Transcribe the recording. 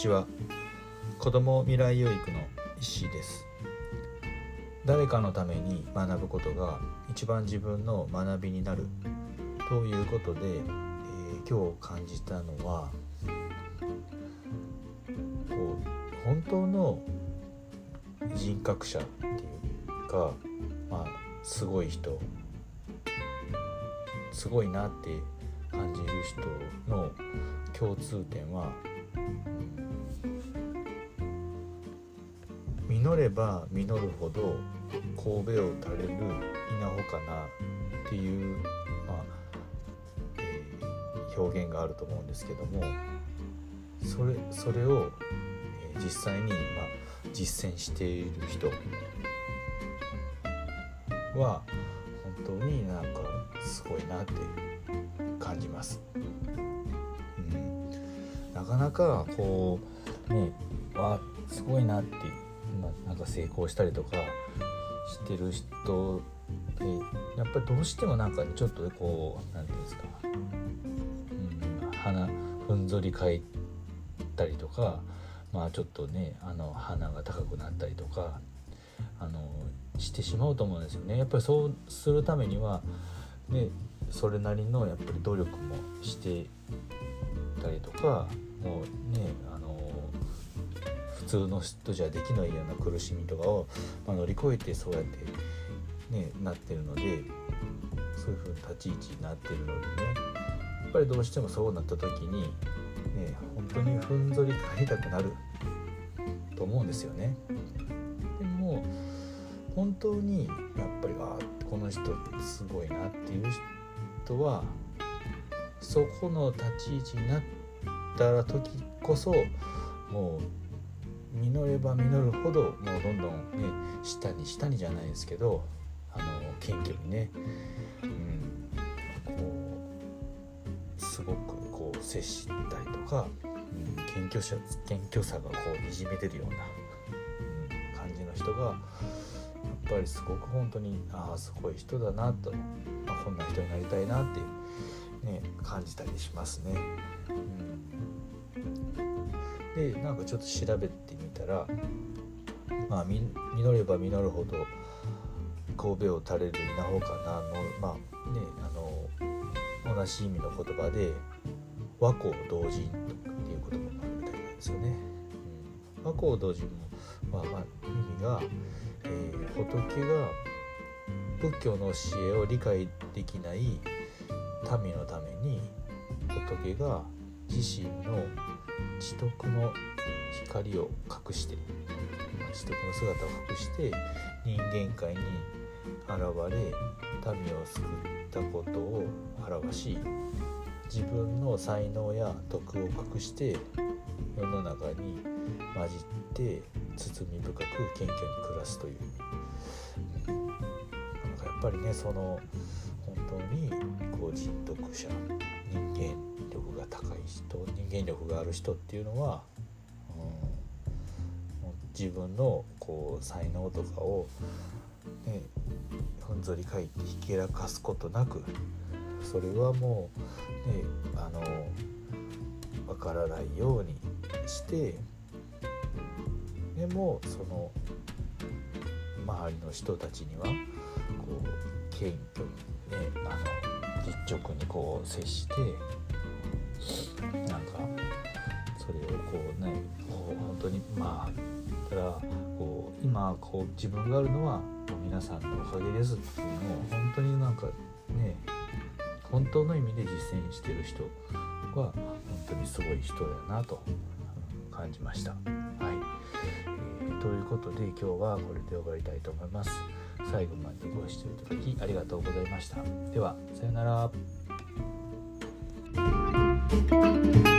ちは。子ども未来養育の石井です。誰かのために学ぶことが一番自分の学びになるということで、えー、今日感じたのはこう本当の人格者っていうか、まあ、すごい人。すごいなって感じる人の共通点は実れば実るほど神戸を垂れる稲穂かなっていう、まあえー、表現があると思うんですけどもそれそれを、えー、実際に、まあ、実践している人は本当になんかすごいなって感じます。うん、なかなかこうねわすごいなってなんか成功したりとかしてる人でやっぱりどうしてもなんかちょっとこう何て言うんですか、うん、鼻ふんぞり返ったりとかまあちょっとねあの鼻が高くなったりとかあのしてしまうと思うんですよね。やっぱりそうするためには、ね、それなりのやっぱり努力もしてたりとかもうねあの通の人じゃできないような苦しみとかを、まあ、乗り越えてそうやって、ね、なってるのでそういう風に立ち位置になってるのでねやっぱりどうしてもそうなった時に、ね、本当にふんぞり返りたくなると思うんですよね。でも本当にやっぱりあこの人すごいなっていう人はそこの立ち位置になったら時こそもう実れば実るほどもうどんどんね下に下にじゃないですけどあの謙虚にね、うん、こうすごくこう接したりとか、うん、謙虚さ謙虚さがこうにじみ出るような、うん、感じの人がやっぱりすごく本当にああすごい人だなと、まあ、こんな人になりたいなって、ね、感じたりしますね。うん、でなんかちょっと調べてたらまあ実れば実るほど神戸を垂れる稲穂かなのまあねあの同じ意味の言葉で和光同人っていう言葉もあるみたいなんですよね。うん、和光同人も、まあ、まあ意味が、えー、仏が仏教の教えを理解できない民のために仏が自身の知徳の光を隠して知徳の姿を隠して人間界に現れ民を救ったことを表し自分の才能や徳を隠して世の中に混じって包み深く謙虚に暮らすという。意味なんかやっぱりねその本当にこう人徳者。が高い人人間力がある人っていうのはうん自分のこう才能とかを、ね、ふんぞり返ってひけらかすことなくそれはもう、ね、あの分からないようにしてでもその周りの人たちにはこう謙虚にねあの実直にこう接してなんかそれをこうねこう本当にまあからこう今こう自分があるのは皆さんのおかげですっていうのを本当になんかね本当の意味で実践してる人は本当にすごい人だなと感じました。はい、えー、ということで今日はこれで終わりたいと思います。最後までご視聴いただきありがとうございました。ではさようなら。Thank you.